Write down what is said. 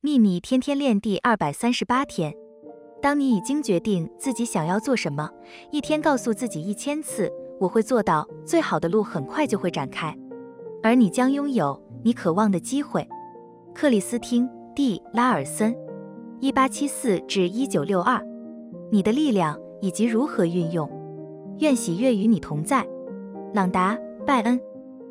秘密天天练第二百三十八天。当你已经决定自己想要做什么一天告诉自己一千次我会做到最好的路很快就会展开。而你将拥有你渴望的机会。克里斯汀蒂拉尔森一八七四至一九六二。你的力量以及如何运用愿喜悦与你同在。朗达拜恩。